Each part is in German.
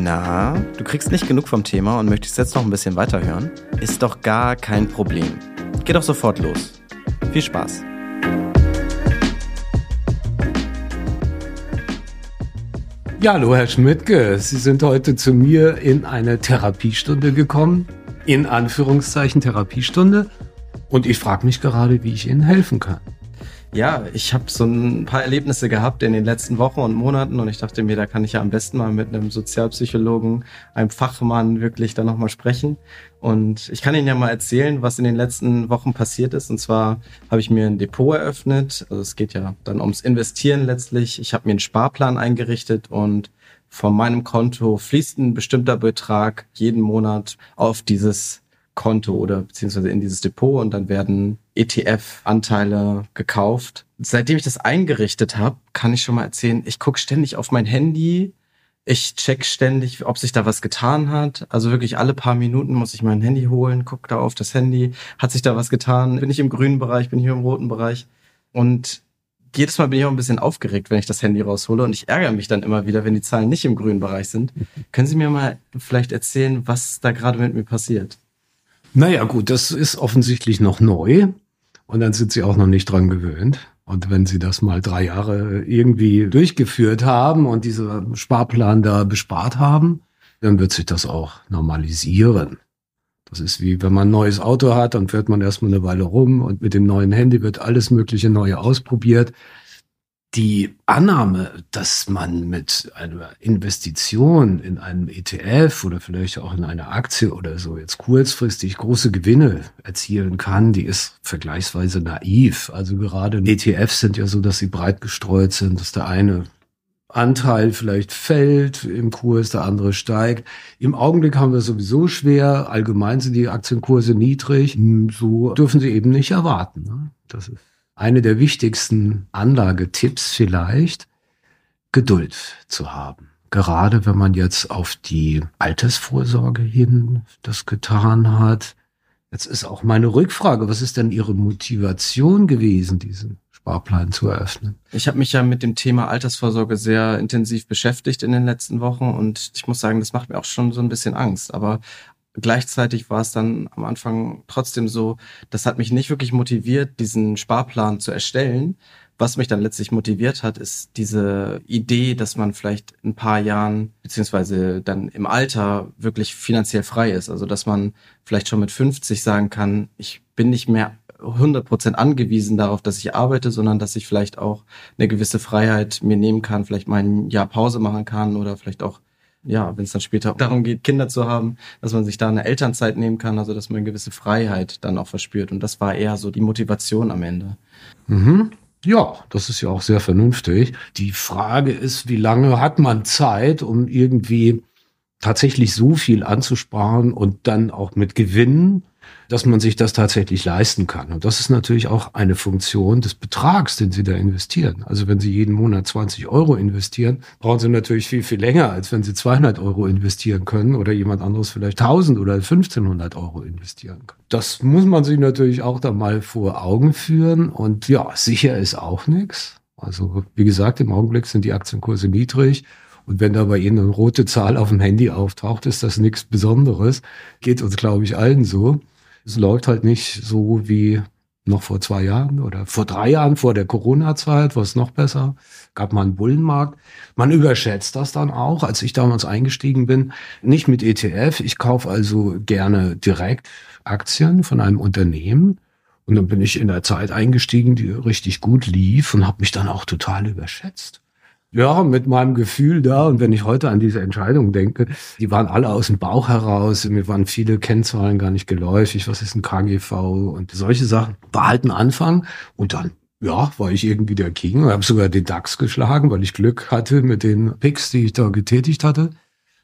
Na, du kriegst nicht genug vom Thema und möchtest jetzt noch ein bisschen weiterhören? Ist doch gar kein Problem. Geh doch sofort los. Viel Spaß. Ja, hallo Herr Schmidtke, Sie sind heute zu mir in eine Therapiestunde gekommen, in Anführungszeichen Therapiestunde, und ich frage mich gerade, wie ich Ihnen helfen kann. Ja, ich habe so ein paar Erlebnisse gehabt in den letzten Wochen und Monaten und ich dachte mir, da kann ich ja am besten mal mit einem Sozialpsychologen, einem Fachmann wirklich da nochmal sprechen. Und ich kann Ihnen ja mal erzählen, was in den letzten Wochen passiert ist. Und zwar habe ich mir ein Depot eröffnet. Also es geht ja dann ums Investieren letztlich. Ich habe mir einen Sparplan eingerichtet und von meinem Konto fließt ein bestimmter Betrag jeden Monat auf dieses Konto oder beziehungsweise in dieses Depot und dann werden ETF-Anteile gekauft. Seitdem ich das eingerichtet habe, kann ich schon mal erzählen, ich gucke ständig auf mein Handy, ich check ständig, ob sich da was getan hat. Also wirklich alle paar Minuten muss ich mein Handy holen, guck da auf das Handy, hat sich da was getan? Bin ich im grünen Bereich, bin ich im roten Bereich? Und jedes Mal bin ich auch ein bisschen aufgeregt, wenn ich das Handy raushole und ich ärgere mich dann immer wieder, wenn die Zahlen nicht im grünen Bereich sind. Können Sie mir mal vielleicht erzählen, was da gerade mit mir passiert? Naja, gut, das ist offensichtlich noch neu und dann sind sie auch noch nicht dran gewöhnt. Und wenn sie das mal drei Jahre irgendwie durchgeführt haben und diese Sparplan da bespart haben, dann wird sich das auch normalisieren. Das ist wie wenn man ein neues Auto hat, dann fährt man erstmal eine Weile rum und mit dem neuen Handy wird alles mögliche Neue ausprobiert die Annahme, dass man mit einer Investition in einem ETF oder vielleicht auch in eine Aktie oder so jetzt kurzfristig große Gewinne erzielen kann, die ist vergleichsweise naiv. Also gerade ETFs sind ja so, dass sie breit gestreut sind, dass der eine Anteil vielleicht fällt im Kurs, der andere steigt. Im Augenblick haben wir sowieso schwer. Allgemein sind die Aktienkurse niedrig. So dürfen sie eben nicht erwarten. Ne? Das ist eine der wichtigsten Anlagetipps vielleicht, Geduld zu haben. Gerade wenn man jetzt auf die Altersvorsorge hin das getan hat. Jetzt ist auch meine Rückfrage, was ist denn Ihre Motivation gewesen, diesen Sparplan zu eröffnen? Ich habe mich ja mit dem Thema Altersvorsorge sehr intensiv beschäftigt in den letzten Wochen und ich muss sagen, das macht mir auch schon so ein bisschen Angst. Aber Gleichzeitig war es dann am Anfang trotzdem so, das hat mich nicht wirklich motiviert, diesen Sparplan zu erstellen. Was mich dann letztlich motiviert hat, ist diese Idee, dass man vielleicht in ein paar Jahren beziehungsweise dann im Alter wirklich finanziell frei ist. Also dass man vielleicht schon mit 50 sagen kann, ich bin nicht mehr 100% angewiesen darauf, dass ich arbeite, sondern dass ich vielleicht auch eine gewisse Freiheit mir nehmen kann, vielleicht mal ein Jahr Pause machen kann oder vielleicht auch ja, wenn es dann später darum geht, Kinder zu haben, dass man sich da eine Elternzeit nehmen kann, also dass man eine gewisse Freiheit dann auch verspürt. Und das war eher so die Motivation am Ende. Mhm. Ja, das ist ja auch sehr vernünftig. Die Frage ist, wie lange hat man Zeit, um irgendwie tatsächlich so viel anzusparen und dann auch mit Gewinnen dass man sich das tatsächlich leisten kann. Und das ist natürlich auch eine Funktion des Betrags, den Sie da investieren. Also wenn Sie jeden Monat 20 Euro investieren, brauchen Sie natürlich viel, viel länger, als wenn Sie 200 Euro investieren können oder jemand anderes vielleicht 1000 oder 1500 Euro investieren kann. Das muss man sich natürlich auch da mal vor Augen führen. Und ja, sicher ist auch nichts. Also wie gesagt, im Augenblick sind die Aktienkurse niedrig. Und wenn da bei Ihnen eine rote Zahl auf dem Handy auftaucht, ist das nichts Besonderes. Geht uns, glaube ich, allen so. Es läuft halt nicht so wie noch vor zwei Jahren oder vor drei Jahren, vor der Corona-Zeit, war es noch besser. Gab mal einen Bullenmarkt. Man überschätzt das dann auch, als ich damals eingestiegen bin. Nicht mit ETF. Ich kaufe also gerne direkt Aktien von einem Unternehmen. Und dann bin ich in der Zeit eingestiegen, die richtig gut lief und habe mich dann auch total überschätzt. Ja, mit meinem Gefühl da. Und wenn ich heute an diese Entscheidung denke, die waren alle aus dem Bauch heraus. Mir waren viele Kennzahlen gar nicht geläufig. Was ist ein KGV und solche Sachen. War halt ein Anfang. Und dann, ja, war ich irgendwie der King. Ich habe sogar den DAX geschlagen, weil ich Glück hatte mit den Picks, die ich da getätigt hatte.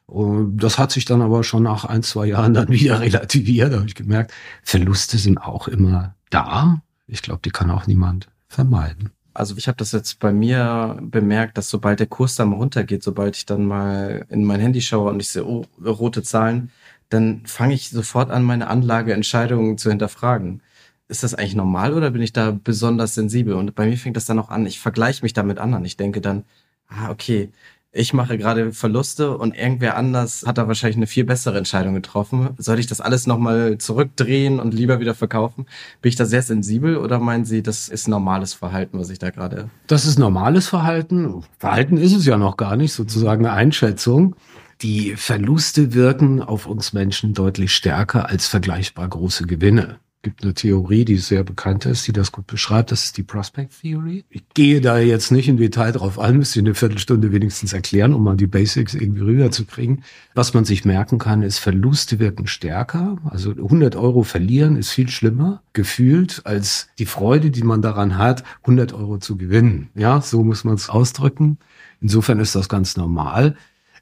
Und das hat sich dann aber schon nach ein, zwei Jahren dann wieder relativiert. Da habe ich gemerkt, Verluste sind auch immer da. Ich glaube, die kann auch niemand vermeiden also ich habe das jetzt bei mir bemerkt, dass sobald der Kurs dann mal runtergeht, sobald ich dann mal in mein Handy schaue und ich sehe, oh, rote Zahlen, dann fange ich sofort an, meine Anlageentscheidungen zu hinterfragen. Ist das eigentlich normal oder bin ich da besonders sensibel? Und bei mir fängt das dann auch an, ich vergleiche mich da mit anderen. Ich denke dann, ah, okay, ich mache gerade Verluste und irgendwer anders hat da wahrscheinlich eine viel bessere Entscheidung getroffen. Soll ich das alles nochmal zurückdrehen und lieber wieder verkaufen? Bin ich da sehr sensibel oder meinen Sie, das ist normales Verhalten, was ich da gerade... Das ist normales Verhalten. Verhalten ist es ja noch gar nicht, sozusagen eine Einschätzung. Die Verluste wirken auf uns Menschen deutlich stärker als vergleichbar große Gewinne gibt eine Theorie, die sehr bekannt ist, die das gut beschreibt. Das ist die Prospect Theory. Ich gehe da jetzt nicht im Detail drauf an, müsste eine Viertelstunde wenigstens erklären, um mal die Basics irgendwie rüberzukriegen. Was man sich merken kann, ist, Verluste wirken stärker. Also 100 Euro verlieren ist viel schlimmer gefühlt als die Freude, die man daran hat, 100 Euro zu gewinnen. Ja, so muss man es ausdrücken. Insofern ist das ganz normal.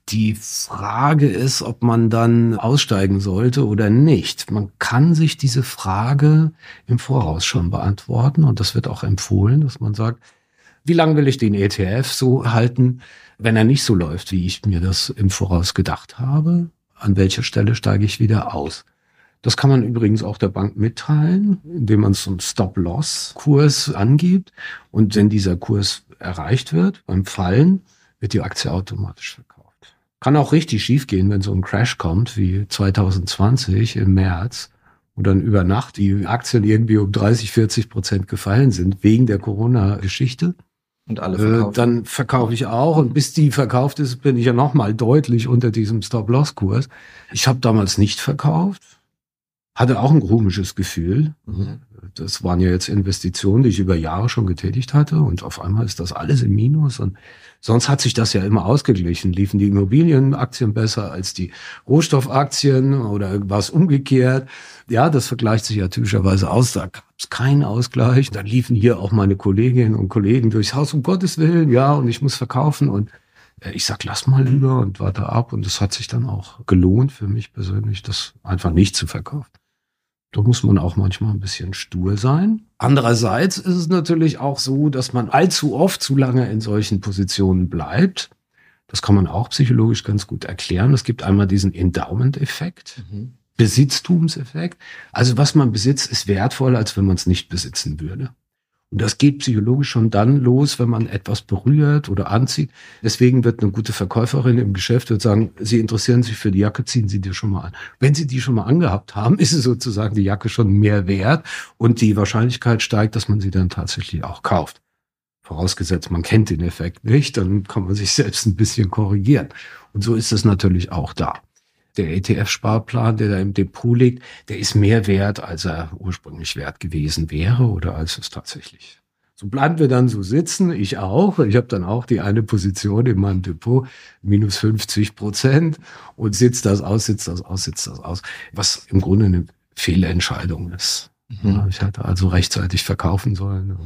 Die Frage ist, ob man dann aussteigen sollte oder nicht. Man kann sich diese Frage im Voraus schon beantworten und das wird auch empfohlen, dass man sagt, wie lange will ich den ETF so halten, wenn er nicht so läuft, wie ich mir das im Voraus gedacht habe? An welcher Stelle steige ich wieder aus? Das kann man übrigens auch der Bank mitteilen, indem man so einen Stop-Loss-Kurs angibt. Und wenn dieser Kurs erreicht wird beim Fallen, wird die Aktie automatisch verkauft. Kann auch richtig schiefgehen, wenn so ein Crash kommt wie 2020 im März und dann über Nacht die Aktien irgendwie um 30, 40 Prozent gefallen sind wegen der Corona-Geschichte. Und alle verkaufen. Äh, dann verkaufe ich auch und bis die verkauft ist, bin ich ja noch mal deutlich unter diesem Stop-Loss-Kurs. Ich habe damals nicht verkauft, hatte auch ein komisches Gefühl. Mhm. Das waren ja jetzt Investitionen, die ich über Jahre schon getätigt hatte und auf einmal ist das alles im Minus und sonst hat sich das ja immer ausgeglichen. Liefen die Immobilienaktien besser als die Rohstoffaktien oder war es umgekehrt? Ja, das vergleicht sich ja typischerweise aus. Da gab es keinen Ausgleich. Dann liefen hier auch meine Kolleginnen und Kollegen durchs Haus, um Gottes Willen, ja, und ich muss verkaufen und äh, ich sag, lass mal lieber und warte ab. Und es hat sich dann auch gelohnt für mich persönlich, das einfach nicht zu verkaufen. Da muss man auch manchmal ein bisschen stur sein. Andererseits ist es natürlich auch so, dass man allzu oft zu lange in solchen Positionen bleibt. Das kann man auch psychologisch ganz gut erklären. Es gibt einmal diesen Endowment-Effekt, mhm. Besitztumseffekt. Also was man besitzt, ist wertvoller, als wenn man es nicht besitzen würde. Und das geht psychologisch schon dann los, wenn man etwas berührt oder anzieht. Deswegen wird eine gute Verkäuferin im Geschäft wird sagen, Sie interessieren sich für die Jacke, ziehen Sie die schon mal an. Wenn Sie die schon mal angehabt haben, ist es sozusagen die Jacke schon mehr wert und die Wahrscheinlichkeit steigt, dass man sie dann tatsächlich auch kauft. Vorausgesetzt, man kennt den Effekt nicht, dann kann man sich selbst ein bisschen korrigieren. Und so ist es natürlich auch da der ETF-Sparplan, der da im Depot liegt, der ist mehr wert, als er ursprünglich wert gewesen wäre oder als es tatsächlich. So bleiben wir dann so sitzen, ich auch. Ich habe dann auch die eine Position in meinem Depot, minus 50 Prozent und sitzt das aus, sitzt das aus, sitzt das aus, was im Grunde eine Fehlentscheidung ist. Mhm. Ich hätte also rechtzeitig verkaufen sollen.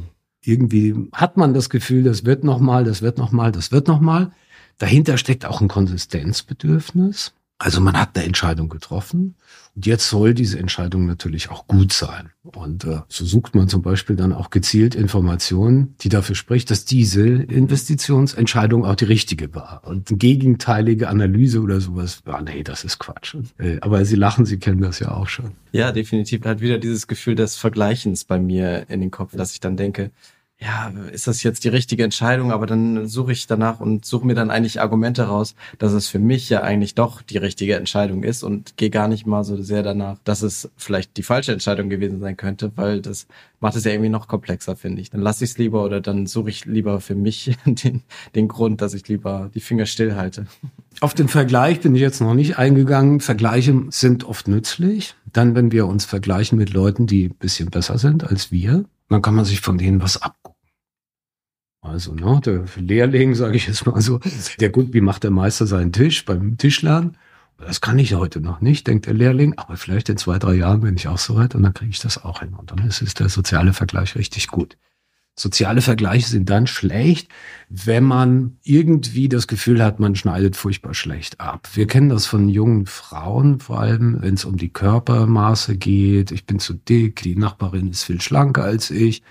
Irgendwie hat man das Gefühl, das wird nochmal, das wird nochmal, das wird nochmal. Dahinter steckt auch ein Konsistenzbedürfnis. Also man hat eine Entscheidung getroffen und jetzt soll diese Entscheidung natürlich auch gut sein. Und äh, so sucht man zum Beispiel dann auch gezielt Informationen, die dafür spricht, dass diese Investitionsentscheidung auch die richtige war. Und eine gegenteilige Analyse oder sowas, ah, nee, das ist Quatsch. Äh, aber Sie lachen, Sie kennen das ja auch schon. Ja, definitiv. Hat wieder dieses Gefühl des Vergleichens bei mir in den Kopf, dass ich dann denke, ja, ist das jetzt die richtige Entscheidung? Aber dann suche ich danach und suche mir dann eigentlich Argumente raus, dass es für mich ja eigentlich doch die richtige Entscheidung ist und gehe gar nicht mal so sehr danach, dass es vielleicht die falsche Entscheidung gewesen sein könnte, weil das macht es ja irgendwie noch komplexer, finde ich. Dann lasse ich es lieber oder dann suche ich lieber für mich den, den Grund, dass ich lieber die Finger stillhalte. Auf den Vergleich bin ich jetzt noch nicht eingegangen. Vergleiche sind oft nützlich. Dann, wenn wir uns vergleichen mit Leuten, die ein bisschen besser sind als wir, dann kann man sich von denen was abgucken. Also, ne, der Lehrling, sage ich jetzt mal so, der gut, wie macht der Meister seinen Tisch beim Tischlernen? Das kann ich heute noch nicht, denkt der Lehrling, aber vielleicht in zwei, drei Jahren bin ich auch so weit und dann kriege ich das auch hin. Und dann ist der soziale Vergleich richtig gut. Soziale Vergleiche sind dann schlecht, wenn man irgendwie das Gefühl hat, man schneidet furchtbar schlecht ab. Wir kennen das von jungen Frauen, vor allem wenn es um die Körpermaße geht. Ich bin zu dick, die Nachbarin ist viel schlanker als ich.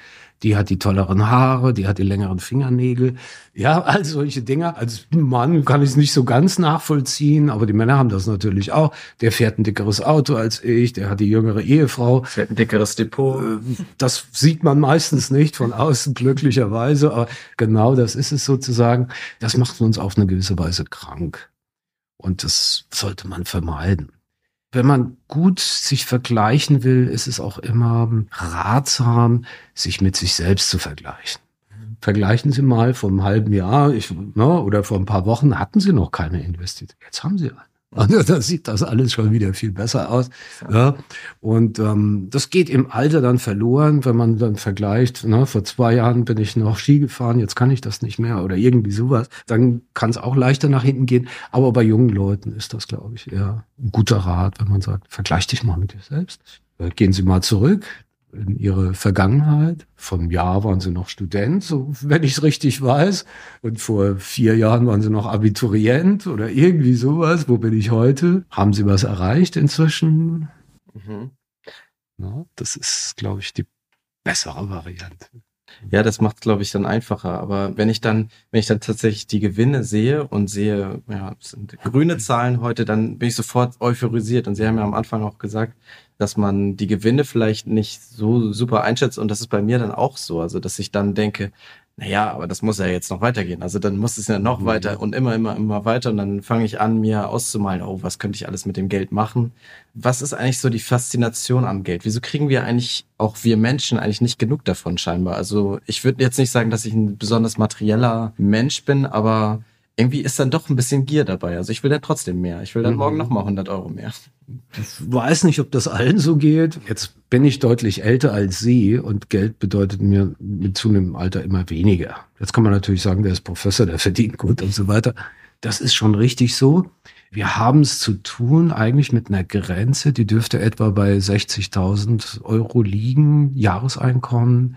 Die hat die tolleren Haare, die hat die längeren Fingernägel. Ja, all solche Dinge. Als Mann kann ich es nicht so ganz nachvollziehen, aber die Männer haben das natürlich auch. Der fährt ein dickeres Auto als ich, der hat die jüngere Ehefrau. Fährt ein dickeres Depot. Äh, das sieht man meistens nicht von außen, glücklicherweise, aber genau das ist es sozusagen. Das macht uns auf eine gewisse Weise krank. Und das sollte man vermeiden. Wenn man gut sich vergleichen will, ist es auch immer ratsam, sich mit sich selbst zu vergleichen. Vergleichen Sie mal vor einem halben Jahr ich, ne, oder vor ein paar Wochen hatten Sie noch keine Investition. Jetzt haben Sie eine. Also da sieht das alles schon wieder viel besser aus. Ja. Und ähm, das geht im Alter dann verloren, wenn man dann vergleicht, ne, vor zwei Jahren bin ich noch Ski gefahren, jetzt kann ich das nicht mehr oder irgendwie sowas. Dann kann es auch leichter nach hinten gehen. Aber bei jungen Leuten ist das, glaube ich, eher ein guter Rat, wenn man sagt, vergleich dich mal mit dir selbst. Gehen Sie mal zurück, in ihre Vergangenheit. Vom Jahr waren sie noch Student, so wenn ich es richtig weiß. Und vor vier Jahren waren sie noch Abiturient oder irgendwie sowas. Wo bin ich heute? Haben sie was erreicht inzwischen? Mhm. Na, das ist, glaube ich, die bessere Variante. Ja, das macht, glaube ich, dann einfacher. Aber wenn ich dann, wenn ich dann tatsächlich die Gewinne sehe und sehe, ja, es sind grüne Zahlen heute, dann bin ich sofort euphorisiert. Und Sie haben ja am Anfang auch gesagt, dass man die Gewinne vielleicht nicht so super einschätzt. Und das ist bei mir dann auch so. Also, dass ich dann denke, naja, aber das muss ja jetzt noch weitergehen. Also dann muss es ja noch mhm. weiter und immer, immer, immer weiter. Und dann fange ich an, mir auszumalen, oh, was könnte ich alles mit dem Geld machen? Was ist eigentlich so die Faszination am Geld? Wieso kriegen wir eigentlich, auch wir Menschen, eigentlich nicht genug davon scheinbar? Also ich würde jetzt nicht sagen, dass ich ein besonders materieller Mensch bin, aber irgendwie ist dann doch ein bisschen Gier dabei. Also ich will dann trotzdem mehr. Ich will dann mhm. morgen nochmal 100 Euro mehr. Ich weiß nicht, ob das allen so geht. Jetzt bin ich deutlich älter als Sie und Geld bedeutet mir mit zunehmendem Alter immer weniger. Jetzt kann man natürlich sagen, der ist Professor, der verdient gut und so weiter. Das ist schon richtig so. Wir haben es zu tun eigentlich mit einer Grenze, die dürfte etwa bei 60.000 Euro liegen, Jahreseinkommen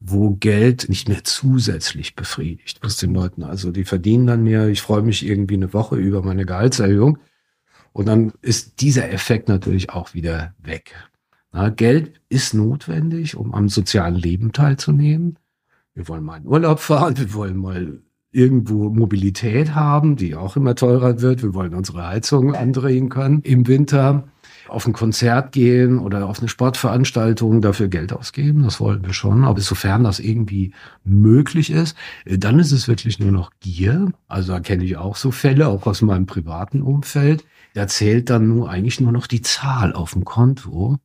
wo Geld nicht mehr zusätzlich befriedigt aus den Leuten. Also die verdienen dann mehr, ich freue mich irgendwie eine Woche über meine Gehaltserhöhung. Und dann ist dieser Effekt natürlich auch wieder weg. Na, Geld ist notwendig, um am sozialen Leben teilzunehmen. Wir wollen mal in Urlaub fahren, wir wollen mal irgendwo Mobilität haben, die auch immer teurer wird. Wir wollen unsere Heizung andrehen können im Winter auf ein Konzert gehen oder auf eine Sportveranstaltung dafür Geld ausgeben. Das wollen wir schon. Aber sofern das irgendwie möglich ist, äh, dann ist es wirklich nur noch Gier. Also da kenne ich auch so Fälle, auch aus meinem privaten Umfeld. Da zählt dann nur eigentlich nur noch die Zahl auf dem Konto.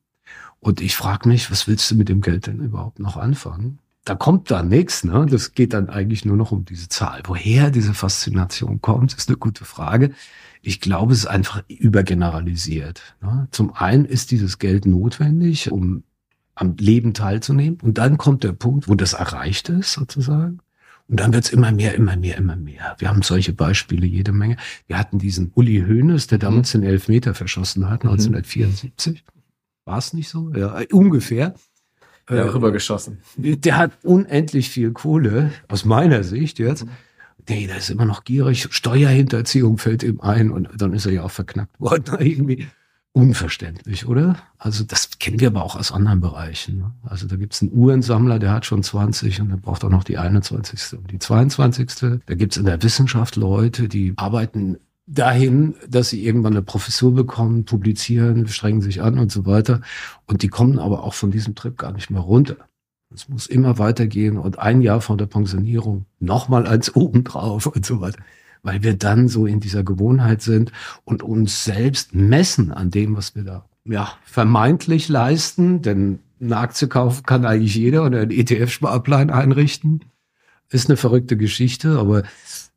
Und ich frage mich, was willst du mit dem Geld denn überhaupt noch anfangen? Da kommt da nichts, ne? Das geht dann eigentlich nur noch um diese Zahl. Woher diese Faszination kommt, ist eine gute Frage. Ich glaube, es ist einfach übergeneralisiert. Ne? Zum einen ist dieses Geld notwendig, um am Leben teilzunehmen. Und dann kommt der Punkt, wo das erreicht ist, sozusagen. Und dann wird's immer mehr, immer mehr, immer mehr. Wir haben solche Beispiele jede Menge. Wir hatten diesen Uli Hoeneß, der damals mhm. den Elfmeter verschossen hat, 1974. War es nicht so? Ja, ungefähr. Ja, rübergeschossen. Der hat unendlich viel Kohle, aus meiner Sicht jetzt. Mhm nee, der ist immer noch gierig, Steuerhinterziehung fällt ihm ein und dann ist er ja auch verknackt worden. Irgendwie unverständlich, oder? Also das kennen wir aber auch aus anderen Bereichen. Ne? Also da gibt's einen Uhrensammler, der hat schon 20 und der braucht auch noch die 21. und die 22. Da gibt's in der Wissenschaft Leute, die arbeiten dahin, dass sie irgendwann eine Professur bekommen, publizieren, strengen sich an und so weiter. Und die kommen aber auch von diesem Trip gar nicht mehr runter. Es muss immer weitergehen und ein Jahr von der Pensionierung nochmal eins obendrauf und so weiter. Weil wir dann so in dieser Gewohnheit sind und uns selbst messen an dem, was wir da ja, vermeintlich leisten. Denn eine Aktie kaufen kann eigentlich jeder oder ein ETF-Sparplan einrichten. Ist eine verrückte Geschichte, aber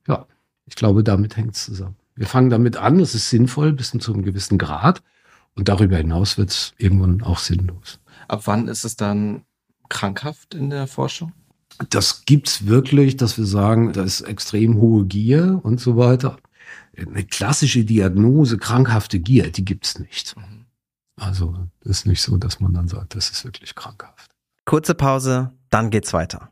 ja, ich glaube, damit hängt es zusammen. Wir fangen damit an, es ist sinnvoll bis zu einem gewissen Grad. Und darüber hinaus wird es irgendwann auch sinnlos. Ab wann ist es dann krankhaft in der Forschung? Das gibt's wirklich, dass wir sagen, da ist extrem hohe Gier und so weiter. Eine klassische Diagnose, krankhafte Gier, die gibt's nicht. Mhm. Also ist nicht so, dass man dann sagt, das ist wirklich krankhaft. Kurze Pause, dann geht's weiter.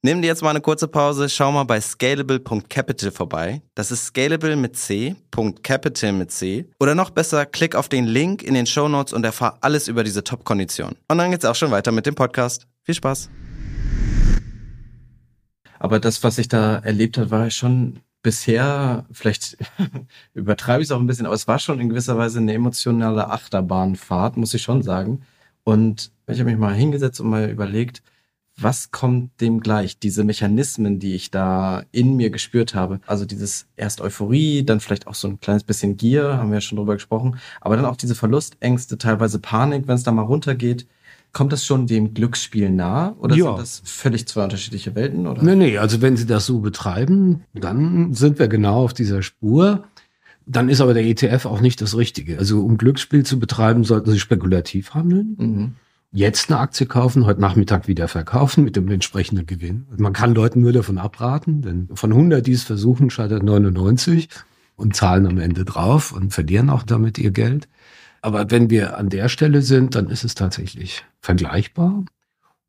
Nimm dir jetzt mal eine kurze Pause, schau mal bei scalable.capital vorbei. Das ist scalable mit C, .capital mit C. Oder noch besser, klick auf den Link in den Show Notes und erfahr alles über diese Top-Kondition. Und dann geht's auch schon weiter mit dem Podcast. Viel Spaß! Aber das, was ich da erlebt habe, war schon bisher, vielleicht übertreibe ich es auch ein bisschen, aber es war schon in gewisser Weise eine emotionale Achterbahnfahrt, muss ich schon sagen. Und ich habe mich mal hingesetzt und mal überlegt, was kommt dem gleich? Diese Mechanismen, die ich da in mir gespürt habe. Also dieses erst Euphorie, dann vielleicht auch so ein kleines bisschen Gier, haben wir ja schon drüber gesprochen. Aber dann auch diese Verlustängste, teilweise Panik, wenn es da mal runtergeht. Kommt das schon dem Glücksspiel nah oder ja. sind das völlig zwei unterschiedliche Welten? Oder? Nee, nee, also wenn Sie das so betreiben, dann sind wir genau auf dieser Spur. Dann ist aber der ETF auch nicht das Richtige. Also um Glücksspiel zu betreiben, sollten Sie spekulativ handeln. Mhm jetzt eine Aktie kaufen, heute Nachmittag wieder verkaufen mit dem entsprechenden Gewinn. Man kann Leuten nur davon abraten, denn von 100, die es versuchen, scheitert 99 und zahlen am Ende drauf und verlieren auch damit ihr Geld. Aber wenn wir an der Stelle sind, dann ist es tatsächlich vergleichbar.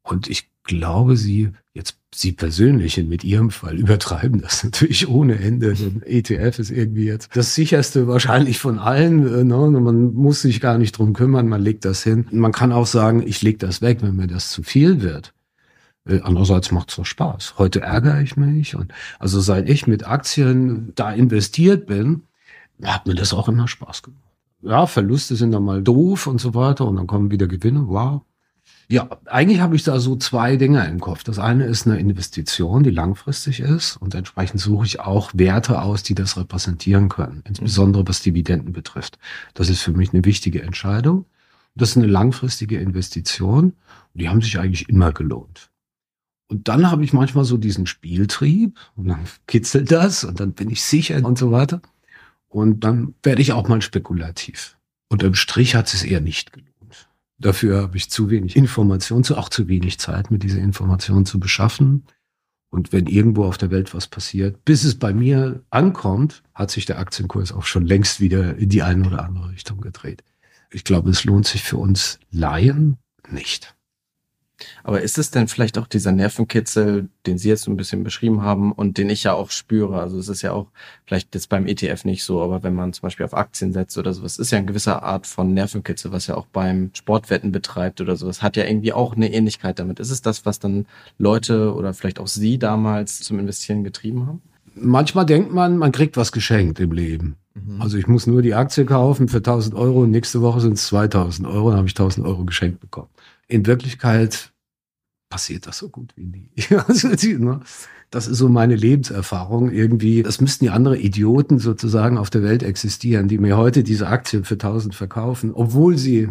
Und ich glaube, Sie, jetzt Sie persönlich mit Ihrem Fall übertreiben das natürlich ohne Ende. Ein ETF ist irgendwie jetzt das sicherste wahrscheinlich von allen. Äh, ne? Man muss sich gar nicht drum kümmern, man legt das hin. Man kann auch sagen, ich lege das weg, wenn mir das zu viel wird. Äh, andererseits macht es doch Spaß. Heute ärgere ich mich. Und also seit ich mit Aktien da investiert bin, hat mir das auch immer Spaß gemacht. Ja, Verluste sind dann mal doof und so weiter und dann kommen wieder Gewinne. Wow. Ja, eigentlich habe ich da so zwei Dinge im Kopf. Das eine ist eine Investition, die langfristig ist und entsprechend suche ich auch Werte aus, die das repräsentieren können, insbesondere was Dividenden betrifft. Das ist für mich eine wichtige Entscheidung. Das ist eine langfristige Investition und die haben sich eigentlich immer gelohnt. Und dann habe ich manchmal so diesen Spieltrieb und dann kitzelt das und dann bin ich sicher und so weiter. Und dann werde ich auch mal spekulativ. Und im Strich hat es eher nicht gelohnt. Dafür habe ich zu wenig Information, auch zu wenig Zeit, mir diese Informationen zu beschaffen. Und wenn irgendwo auf der Welt was passiert, bis es bei mir ankommt, hat sich der Aktienkurs auch schon längst wieder in die eine oder andere Richtung gedreht. Ich glaube, es lohnt sich für uns Laien nicht. Aber ist es denn vielleicht auch dieser Nervenkitzel, den Sie jetzt so ein bisschen beschrieben haben und den ich ja auch spüre? Also es ist ja auch vielleicht jetzt beim ETF nicht so, aber wenn man zum Beispiel auf Aktien setzt oder sowas, ist ja eine gewisse Art von Nervenkitzel, was ja auch beim Sportwetten betreibt oder sowas, hat ja irgendwie auch eine Ähnlichkeit damit. Ist es das, was dann Leute oder vielleicht auch Sie damals zum Investieren getrieben haben? Manchmal denkt man, man kriegt was geschenkt im Leben. Mhm. Also ich muss nur die Aktie kaufen für 1000 Euro und nächste Woche sind es 2000 Euro, dann habe ich 1000 Euro geschenkt bekommen in Wirklichkeit passiert das so gut wie nie. Also, ne, das ist so meine Lebenserfahrung irgendwie. Es müssten ja andere Idioten sozusagen auf der Welt existieren, die mir heute diese Aktien für 1000 verkaufen, obwohl sie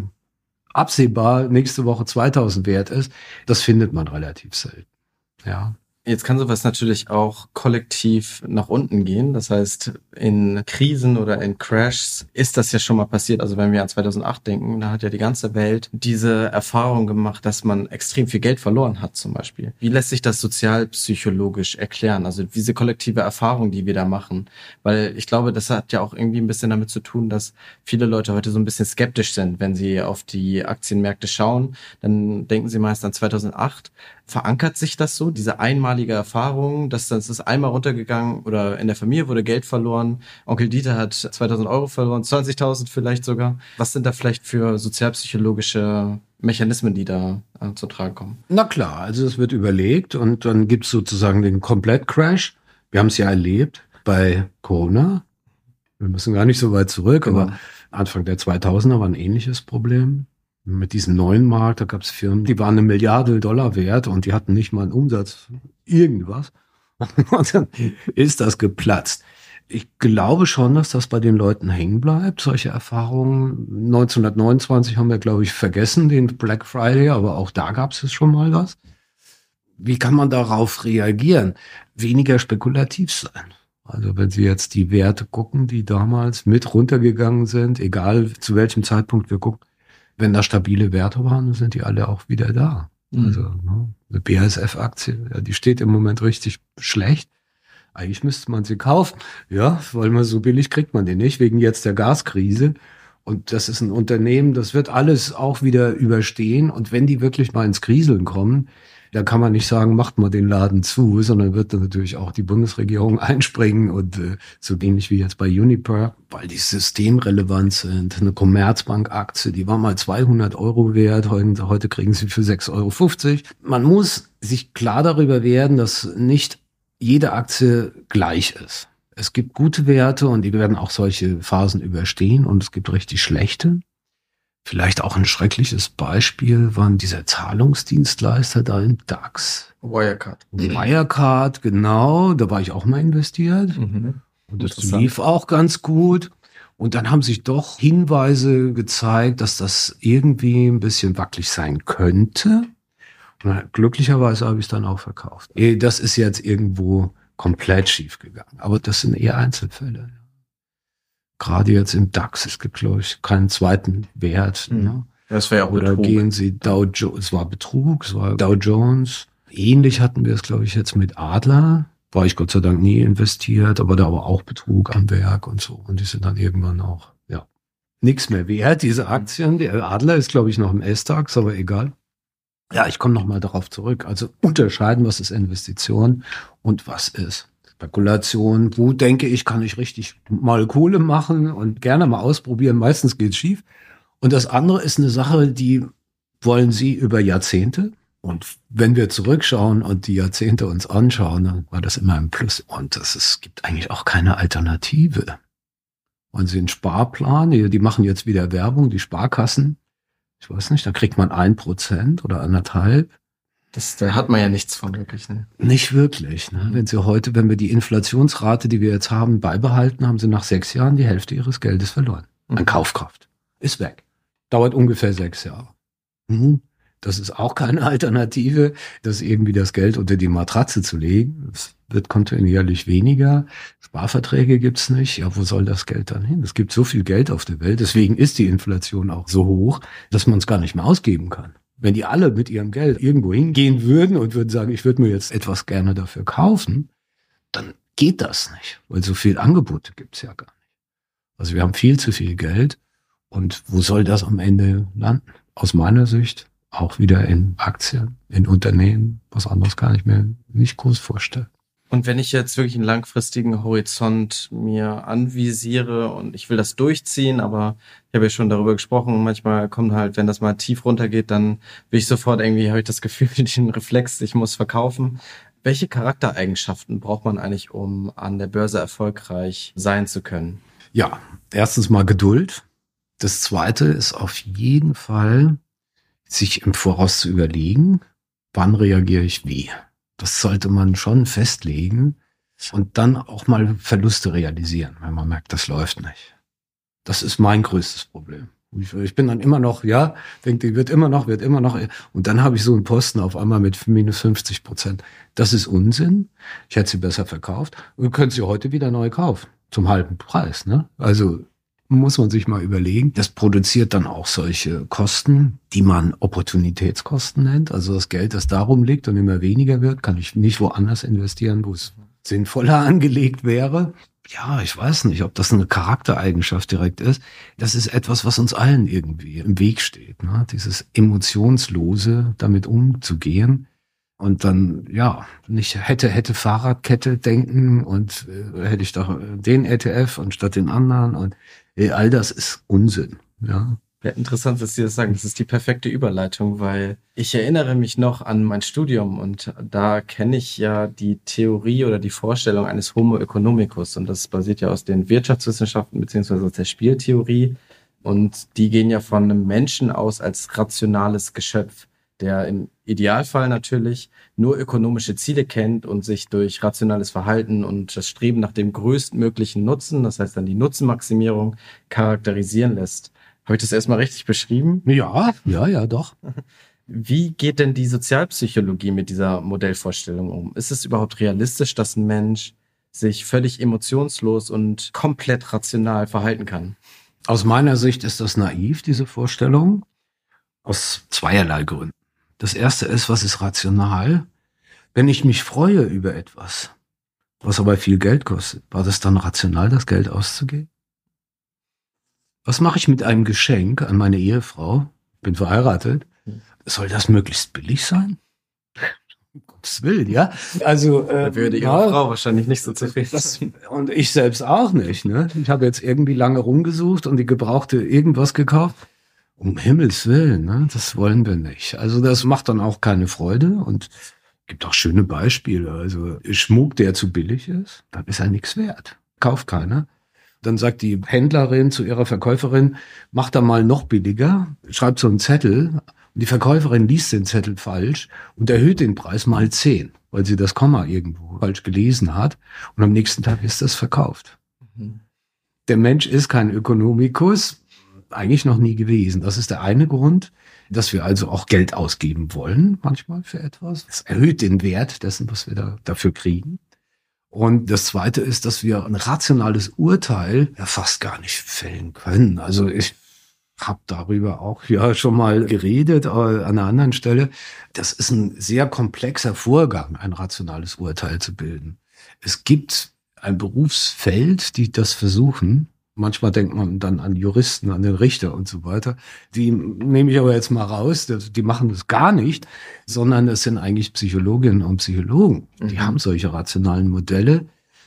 absehbar nächste Woche 2000 wert ist. Das findet man relativ selten. Ja. Jetzt kann sowas natürlich auch kollektiv nach unten gehen. Das heißt, in Krisen oder in Crashs ist das ja schon mal passiert. Also wenn wir an 2008 denken, da hat ja die ganze Welt diese Erfahrung gemacht, dass man extrem viel Geld verloren hat zum Beispiel. Wie lässt sich das sozialpsychologisch erklären? Also diese kollektive Erfahrung, die wir da machen. Weil ich glaube, das hat ja auch irgendwie ein bisschen damit zu tun, dass viele Leute heute so ein bisschen skeptisch sind, wenn sie auf die Aktienmärkte schauen. Dann denken sie meist an 2008 verankert sich das so, diese einmalige Erfahrung, dass das ist einmal runtergegangen oder in der Familie wurde Geld verloren, Onkel Dieter hat 2000 Euro verloren, 20.000 vielleicht sogar. Was sind da vielleicht für sozialpsychologische Mechanismen, die da äh, zu tragen kommen? Na klar, also es wird überlegt und dann gibt's sozusagen den Komplett-Crash. Wir haben es ja erlebt bei Corona. Wir müssen gar nicht so weit zurück, genau. aber Anfang der 2000er war ein ähnliches Problem mit diesem neuen Markt, da gab es Firmen, die waren eine Milliarde Dollar wert und die hatten nicht mal einen Umsatz, irgendwas. Und dann ist das geplatzt. Ich glaube schon, dass das bei den Leuten hängen bleibt, solche Erfahrungen. 1929 haben wir, glaube ich, vergessen, den Black Friday, aber auch da gab es schon mal was. wie kann man darauf reagieren? Weniger spekulativ sein. Also wenn Sie jetzt die Werte gucken, die damals mit runtergegangen sind, egal zu welchem Zeitpunkt wir gucken, wenn da stabile Werte waren, sind die alle auch wieder da. Mhm. Also ne, eine BASF-Aktie, ja, die steht im Moment richtig schlecht. Eigentlich müsste man sie kaufen. Ja, weil man so billig kriegt man den nicht, wegen jetzt der Gaskrise. Und das ist ein Unternehmen, das wird alles auch wieder überstehen. Und wenn die wirklich mal ins Kriseln kommen, da kann man nicht sagen, macht mal den Laden zu, sondern wird dann natürlich auch die Bundesregierung einspringen und äh, so ähnlich wie jetzt bei Uniper, weil die systemrelevant sind. Eine Commerzbank-Aktie, die war mal 200 Euro wert, heute, heute kriegen sie für 6,50 Euro. Man muss sich klar darüber werden, dass nicht jede Aktie gleich ist. Es gibt gute Werte und die werden auch solche Phasen überstehen und es gibt richtig schlechte. Vielleicht auch ein schreckliches Beispiel waren dieser Zahlungsdienstleister da im DAX. Wirecard. Wirecard, genau. Da war ich auch mal investiert. Mhm. Und das lief auch ganz gut. Und dann haben sich doch Hinweise gezeigt, dass das irgendwie ein bisschen wackelig sein könnte. Und glücklicherweise habe ich es dann auch verkauft. Eh, das ist jetzt irgendwo komplett schief gegangen. Aber das sind eher Einzelfälle gerade jetzt im DAX, es gibt, glaube ich, keinen zweiten Wert. Mhm. Ne? Das wäre ja auch Oder Betrug. gehen Sie Dow Jones, es war Betrug, es war Dow Jones. Ähnlich hatten wir es, glaube ich, jetzt mit Adler. War ich Gott sei Dank nie investiert, aber da war auch Betrug am Werk und so. Und die sind dann irgendwann auch, ja, nichts mehr wert, diese Aktien. Der Adler ist, glaube ich, noch im S-Tax, aber egal. Ja, ich komme nochmal darauf zurück. Also unterscheiden, was ist Investition und was ist Spekulation, wo denke ich, kann ich richtig mal Kohle machen und gerne mal ausprobieren. Meistens geht's schief. Und das andere ist eine Sache, die wollen sie über Jahrzehnte. Und wenn wir zurückschauen und die Jahrzehnte uns anschauen, dann war das immer ein Plus. Und das es gibt eigentlich auch keine Alternative. Und sie einen Sparplan, die, die machen jetzt wieder Werbung, die Sparkassen. Ich weiß nicht, da kriegt man ein Prozent oder anderthalb. Das, da hat man ja nichts von wirklich. Ne? Nicht wirklich. Ne? Wenn Sie heute, wenn wir die Inflationsrate, die wir jetzt haben, beibehalten, haben Sie nach sechs Jahren die Hälfte Ihres Geldes verloren. Mhm. An Kaufkraft. Ist weg. Dauert ungefähr sechs Jahre. Mhm. Das ist auch keine Alternative, das irgendwie das Geld unter die Matratze zu legen. Es wird kontinuierlich weniger. Sparverträge gibt's nicht. Ja, wo soll das Geld dann hin? Es gibt so viel Geld auf der Welt. Deswegen ist die Inflation auch so hoch, dass man es gar nicht mehr ausgeben kann. Wenn die alle mit ihrem Geld irgendwo hingehen würden und würden sagen, ich würde mir jetzt etwas gerne dafür kaufen, dann geht das nicht, weil so viel Angebote gibt's ja gar nicht. Also wir haben viel zu viel Geld und wo soll das am Ende landen? Aus meiner Sicht auch wieder in Aktien, in Unternehmen, was anderes kann ich mir nicht groß vorstellen. Und wenn ich jetzt wirklich einen langfristigen Horizont mir anvisiere und ich will das durchziehen, aber ich habe ja schon darüber gesprochen, manchmal kommt halt, wenn das mal tief runtergeht, dann will ich sofort irgendwie, habe ich das Gefühl, den Reflex, ich muss verkaufen. Welche Charaktereigenschaften braucht man eigentlich, um an der Börse erfolgreich sein zu können? Ja, erstens mal Geduld. Das zweite ist auf jeden Fall, sich im Voraus zu überlegen, wann reagiere ich wie. Das sollte man schon festlegen und dann auch mal Verluste realisieren, wenn man merkt, das läuft nicht. Das ist mein größtes Problem. Ich, bin dann immer noch, ja, denke, wird immer noch, wird immer noch. Und dann habe ich so einen Posten auf einmal mit minus 50 Prozent. Das ist Unsinn. Ich hätte sie besser verkauft. Und könnt sie heute wieder neu kaufen. Zum halben Preis, ne? Also muss man sich mal überlegen. Das produziert dann auch solche Kosten, die man Opportunitätskosten nennt. Also das Geld, das darum liegt und immer weniger wird, kann ich nicht woanders investieren, wo es sinnvoller angelegt wäre. Ja, ich weiß nicht, ob das eine Charaktereigenschaft direkt ist. Das ist etwas, was uns allen irgendwie im Weg steht. Ne? Dieses emotionslose, damit umzugehen. Und dann, ja, nicht hätte, hätte Fahrradkette denken und äh, hätte ich doch den ETF anstatt den anderen und all das ist Unsinn. Ja. Ja, interessant, dass Sie das sagen. Das ist die perfekte Überleitung, weil ich erinnere mich noch an mein Studium und da kenne ich ja die Theorie oder die Vorstellung eines Homo economicus und das basiert ja aus den Wirtschaftswissenschaften beziehungsweise aus der Spieltheorie und die gehen ja von einem Menschen aus als rationales Geschöpf der im Idealfall natürlich nur ökonomische Ziele kennt und sich durch rationales Verhalten und das Streben nach dem größtmöglichen Nutzen, das heißt dann die Nutzenmaximierung, charakterisieren lässt. Habe ich das erstmal richtig beschrieben? Ja, ja, ja, doch. Wie geht denn die Sozialpsychologie mit dieser Modellvorstellung um? Ist es überhaupt realistisch, dass ein Mensch sich völlig emotionslos und komplett rational verhalten kann? Aus meiner Sicht ist das naiv, diese Vorstellung, aus zweierlei Gründen. Das erste ist, was ist rational? Wenn ich mich freue über etwas, was aber viel Geld kostet, war das dann rational, das Geld auszugeben? Was mache ich mit einem Geschenk an meine Ehefrau? Bin verheiratet. Soll das möglichst billig sein? Um Gottes Willen, ja. Also Da äh, würde ihre ja, Frau wahrscheinlich nicht so zufrieden das, sein. und ich selbst auch nicht. Ne? Ich habe jetzt irgendwie lange rumgesucht und die gebrauchte irgendwas gekauft. Um Himmels Willen, ne? das wollen wir nicht. Also das macht dann auch keine Freude und gibt auch schöne Beispiele. Also Schmuck, der zu billig ist, dann ist er nichts wert. Kauft keiner. Dann sagt die Händlerin zu ihrer Verkäuferin, mach da mal noch billiger, schreibt so einen Zettel und die Verkäuferin liest den Zettel falsch und erhöht den Preis mal zehn, weil sie das Komma irgendwo falsch gelesen hat und am nächsten Tag ist das verkauft. Mhm. Der Mensch ist kein Ökonomikus, eigentlich noch nie gewesen. Das ist der eine Grund, dass wir also auch Geld ausgeben wollen, manchmal für etwas. Es erhöht den Wert dessen, was wir da dafür kriegen. Und das zweite ist, dass wir ein rationales Urteil ja fast gar nicht fällen können. Also ich habe darüber auch ja schon mal geredet äh, an einer anderen Stelle. Das ist ein sehr komplexer Vorgang, ein rationales Urteil zu bilden. Es gibt ein Berufsfeld, die das versuchen. Manchmal denkt man dann an Juristen, an den Richter und so weiter. Die nehme ich aber jetzt mal raus. Die machen das gar nicht, sondern es sind eigentlich Psychologinnen und Psychologen. Die Mhm. haben solche rationalen Modelle.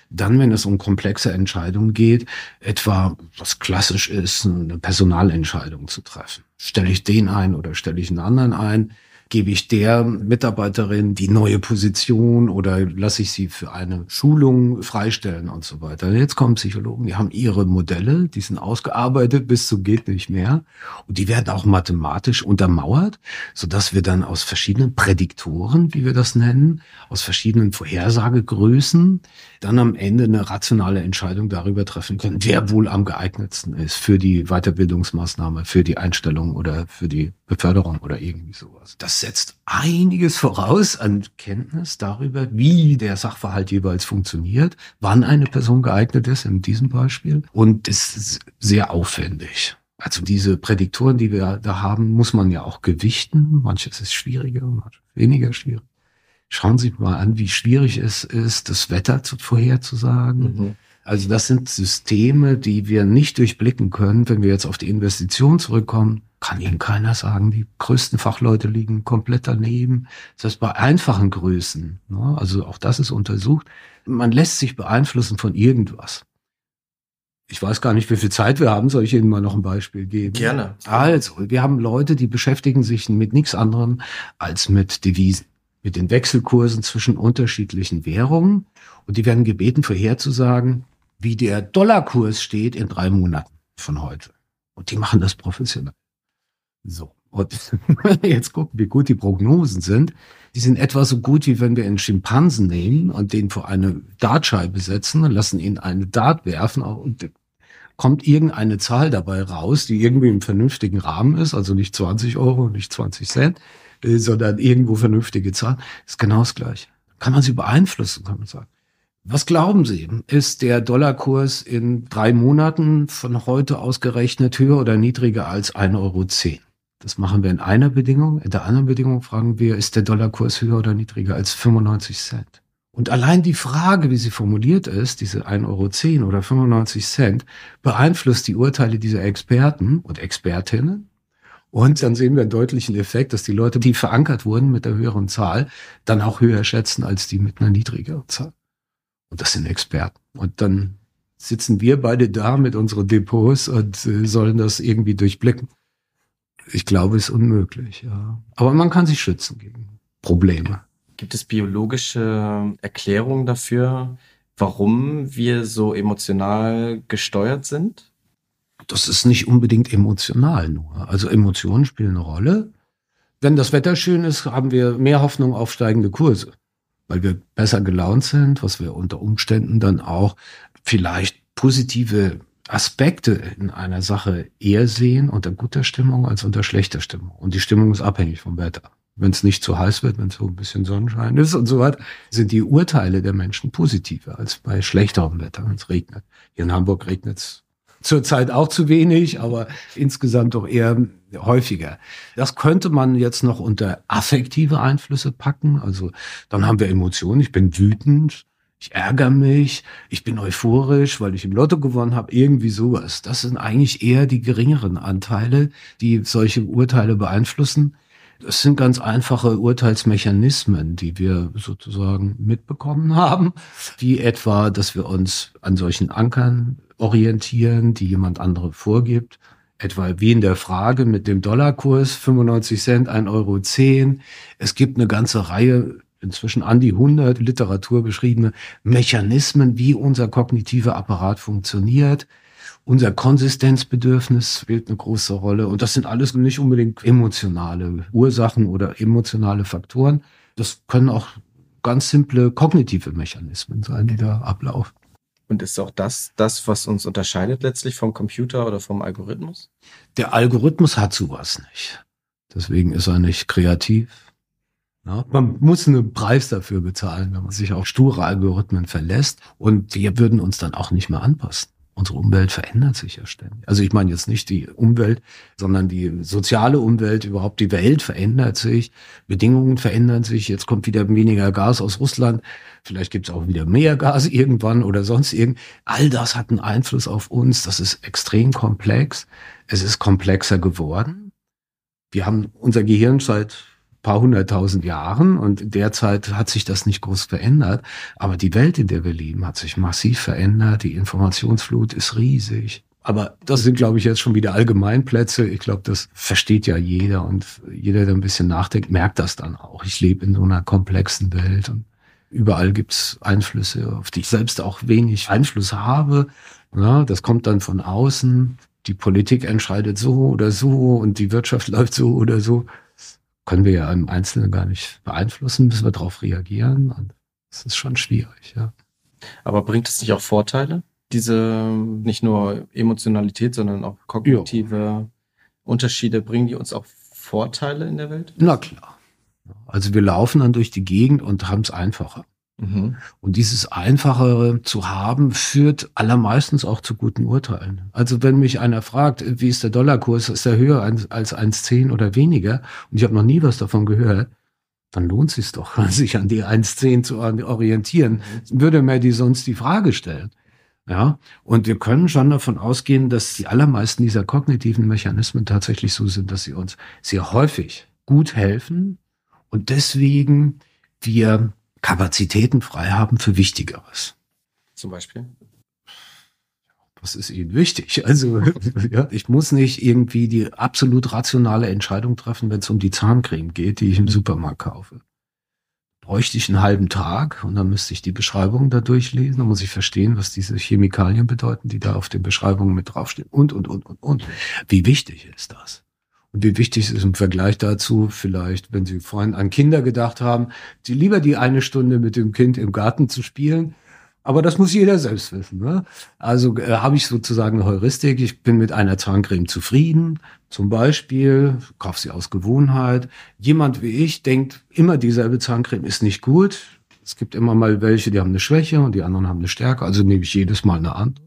Dann, wenn es um komplexe Entscheidungen geht, etwa was klassisch ist, eine Personalentscheidung zu treffen. Stelle ich den ein oder stelle ich einen anderen ein? Gebe ich der Mitarbeiterin die neue Position oder lasse ich sie für eine Schulung freistellen und so weiter? Jetzt kommen Psychologen, die haben ihre Modelle, die sind ausgearbeitet bis zu geht nicht mehr und die werden auch mathematisch untermauert, sodass wir dann aus verschiedenen Prädiktoren, wie wir das nennen, aus verschiedenen Vorhersagegrößen dann am Ende eine rationale Entscheidung darüber treffen können, wer wohl am geeignetsten ist für die Weiterbildungsmaßnahme, für die Einstellung oder für die Beförderung oder irgendwie sowas. Das setzt einiges voraus an Kenntnis darüber, wie der Sachverhalt jeweils funktioniert, wann eine Person geeignet ist, in diesem Beispiel. Und es ist sehr aufwendig. Also diese Prädiktoren, die wir da haben, muss man ja auch gewichten. Manches ist schwieriger, manches weniger schwierig. Schauen Sie mal an, wie schwierig es ist, das Wetter zu, vorherzusagen. Mhm. Also das sind Systeme, die wir nicht durchblicken können. Wenn wir jetzt auf die Investition zurückkommen, kann Ihnen keiner sagen, die größten Fachleute liegen komplett daneben. Das heißt, bei einfachen Größen, ne, also auch das ist untersucht, man lässt sich beeinflussen von irgendwas. Ich weiß gar nicht, wie viel Zeit wir haben. Soll ich Ihnen mal noch ein Beispiel geben? Gerne. Also, wir haben Leute, die beschäftigen sich mit nichts anderem als mit Devisen, mit den Wechselkursen zwischen unterschiedlichen Währungen. Und die werden gebeten, vorherzusagen, wie der Dollarkurs steht in drei Monaten von heute. Und die machen das professionell. So. Und jetzt gucken, wie gut die Prognosen sind. Die sind etwa so gut, wie wenn wir einen Schimpansen nehmen und den vor eine Dartscheibe setzen und lassen ihn eine Dart werfen und kommt irgendeine Zahl dabei raus, die irgendwie im vernünftigen Rahmen ist, also nicht 20 Euro, nicht 20 Cent, äh, sondern irgendwo vernünftige Zahl, ist genau das Gleiche. Kann man sie beeinflussen, kann man sagen. Was glauben Sie? Ist der Dollarkurs in drei Monaten von heute ausgerechnet höher oder niedriger als 1,10 Euro? Das machen wir in einer Bedingung. In der anderen Bedingung fragen wir, ist der Dollarkurs höher oder niedriger als 95 Cent? Und allein die Frage, wie sie formuliert ist, diese 1,10 Euro oder 95 Cent, beeinflusst die Urteile dieser Experten und Expertinnen. Und dann sehen wir einen deutlichen Effekt, dass die Leute, die verankert wurden mit der höheren Zahl, dann auch höher schätzen als die mit einer niedrigeren Zahl. Und das sind Experten. Und dann sitzen wir beide da mit unseren Depots und äh, sollen das irgendwie durchblicken. Ich glaube, es ist unmöglich, ja. Aber man kann sich schützen gegen Probleme. Gibt es biologische Erklärungen dafür, warum wir so emotional gesteuert sind? Das ist nicht unbedingt emotional nur. Also Emotionen spielen eine Rolle. Wenn das Wetter schön ist, haben wir mehr Hoffnung auf steigende Kurse, weil wir besser gelaunt sind, was wir unter Umständen dann auch vielleicht positive Aspekte in einer Sache eher sehen unter guter Stimmung als unter schlechter Stimmung. Und die Stimmung ist abhängig vom Wetter. Wenn es nicht zu heiß wird, wenn es so ein bisschen Sonnenschein ist und so weiter, sind die Urteile der Menschen positiver als bei schlechterem Wetter, wenn es regnet. Hier in Hamburg regnet es zurzeit auch zu wenig, aber insgesamt doch eher häufiger. Das könnte man jetzt noch unter affektive Einflüsse packen. Also dann haben wir Emotionen. Ich bin wütend, ich ärgere mich, ich bin euphorisch, weil ich im Lotto gewonnen habe, irgendwie sowas. Das sind eigentlich eher die geringeren Anteile, die solche Urteile beeinflussen. Es sind ganz einfache Urteilsmechanismen, die wir sozusagen mitbekommen haben, wie etwa, dass wir uns an solchen Ankern orientieren, die jemand andere vorgibt. Etwa wie in der Frage mit dem Dollarkurs 95 Cent, 1,10 Euro. Es gibt eine ganze Reihe inzwischen an die 100 Literatur beschriebene Mechanismen, wie unser kognitiver Apparat funktioniert. Unser Konsistenzbedürfnis spielt eine große Rolle. Und das sind alles nicht unbedingt emotionale Ursachen oder emotionale Faktoren. Das können auch ganz simple kognitive Mechanismen sein, die da ablaufen. Und ist auch das das, was uns unterscheidet letztlich vom Computer oder vom Algorithmus? Der Algorithmus hat sowas nicht. Deswegen ist er nicht kreativ, ja, man muss einen Preis dafür bezahlen, wenn man sich auf sture Algorithmen verlässt. Und wir würden uns dann auch nicht mehr anpassen. Unsere Umwelt verändert sich ja ständig. Also ich meine jetzt nicht die Umwelt, sondern die soziale Umwelt, überhaupt die Welt verändert sich, Bedingungen verändern sich, jetzt kommt wieder weniger Gas aus Russland, vielleicht gibt es auch wieder mehr Gas irgendwann oder sonst irgend. All das hat einen Einfluss auf uns, das ist extrem komplex. Es ist komplexer geworden. Wir haben unser Gehirn seit paar hunderttausend Jahren und derzeit hat sich das nicht groß verändert. Aber die Welt, in der wir leben, hat sich massiv verändert. Die Informationsflut ist riesig. Aber das sind, glaube ich, jetzt schon wieder Allgemeinplätze. Ich glaube, das versteht ja jeder und jeder, der ein bisschen nachdenkt, merkt das dann auch. Ich lebe in so einer komplexen Welt und überall gibt's Einflüsse, auf die ich selbst auch wenig Einfluss habe. Ja, das kommt dann von außen. Die Politik entscheidet so oder so und die Wirtschaft läuft so oder so können wir ja im Einzelnen gar nicht beeinflussen, müssen wir darauf reagieren. Und das ist schon schwierig, ja. Aber bringt es nicht auch Vorteile? Diese nicht nur Emotionalität, sondern auch kognitive jo. Unterschiede, bringen die uns auch Vorteile in der Welt? Na klar. Also wir laufen dann durch die Gegend und haben es einfacher. Mhm. Und dieses Einfachere zu haben, führt allermeistens auch zu guten Urteilen. Also wenn mich einer fragt, wie ist der Dollarkurs, ist er höher als 1,10 oder weniger, und ich habe noch nie was davon gehört, dann lohnt es sich doch, sich an die 1,10 zu orientieren. Mhm. Würde mir die sonst die Frage stellen. Ja, und wir können schon davon ausgehen, dass die allermeisten dieser kognitiven Mechanismen tatsächlich so sind, dass sie uns sehr häufig gut helfen und deswegen wir Kapazitäten frei haben für Wichtigeres. Zum Beispiel? Was ist Ihnen wichtig? Also, ja, ich muss nicht irgendwie die absolut rationale Entscheidung treffen, wenn es um die Zahncreme geht, die ich im Supermarkt kaufe. Bräuchte ich einen halben Tag und dann müsste ich die Beschreibung da durchlesen. Dann muss ich verstehen, was diese Chemikalien bedeuten, die da auf den Beschreibungen mit draufstehen. Und, und, und, und, und. Wie wichtig ist das? Und wie wichtig ist im Vergleich dazu vielleicht, wenn Sie vorhin an Kinder gedacht haben, die lieber die eine Stunde mit dem Kind im Garten zu spielen. Aber das muss jeder selbst wissen. Ne? Also äh, habe ich sozusagen eine Heuristik. Ich bin mit einer Zahncreme zufrieden. Zum Beispiel, kauf sie aus Gewohnheit. Jemand wie ich denkt, immer dieselbe Zahncreme ist nicht gut. Es gibt immer mal welche, die haben eine Schwäche und die anderen haben eine Stärke. Also nehme ich jedes Mal eine andere.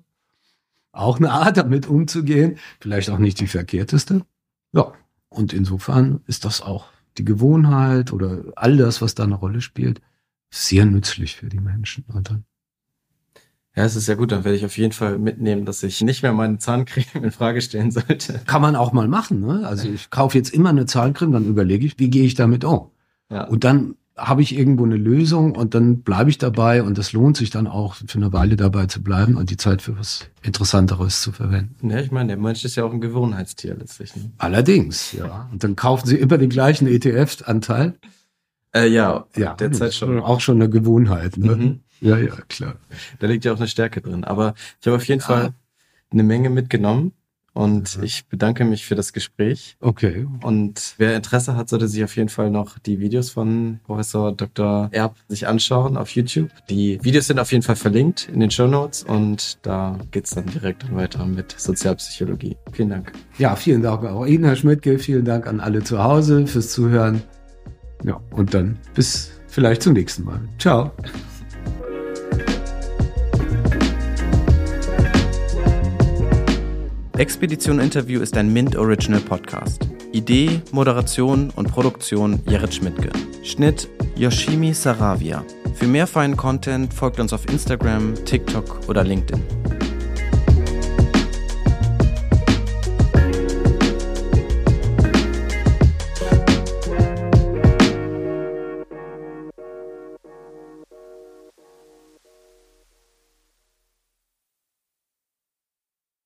Auch eine Art, damit umzugehen. Vielleicht auch nicht die verkehrteste. Ja, und insofern ist das auch die Gewohnheit oder all das, was da eine Rolle spielt, sehr nützlich für die Menschen. ja, es ist ja gut, dann werde ich auf jeden Fall mitnehmen, dass ich nicht mehr meine Zahncreme in Frage stellen sollte. Kann man auch mal machen, ne? Also ich kaufe jetzt immer eine Zahncreme, dann überlege ich, wie gehe ich damit um? Ja. Und dann habe ich irgendwo eine Lösung und dann bleibe ich dabei und es lohnt sich dann auch für eine Weile dabei zu bleiben und die Zeit für was Interessanteres zu verwenden. Ja, ich meine, der Mensch ist ja auch ein Gewohnheitstier letztlich. Ne? Allerdings, ja. Und dann kaufen sie immer den gleichen ETF-Anteil. Äh, ja, ja, derzeit schon. Auch schon eine Gewohnheit. Ne? Mhm. Ja, ja, klar. Da liegt ja auch eine Stärke drin. Aber ich habe auf jeden ja. Fall eine Menge mitgenommen Und mhm. ich bedanke mich für das Gespräch. Okay. Und wer Interesse hat, sollte sich auf jeden Fall noch die Videos von Professor Dr. Erb sich anschauen auf YouTube. Die Videos sind auf jeden Fall verlinkt in den Show Notes und da geht's dann direkt weiter mit Sozialpsychologie. Vielen Dank. Ja, vielen Dank auch Ihnen, Herr Schmidtke. Vielen Dank an alle zu Hause fürs Zuhören. Ja, und dann bis vielleicht zum nächsten Mal. Ciao. Expedition Interview ist ein Mint Original Podcast. Idee, Moderation und Produktion Jared Schmidtke. Schnitt Yoshimi Saravia. Für mehr feinen Content folgt uns auf Instagram, TikTok oder LinkedIn.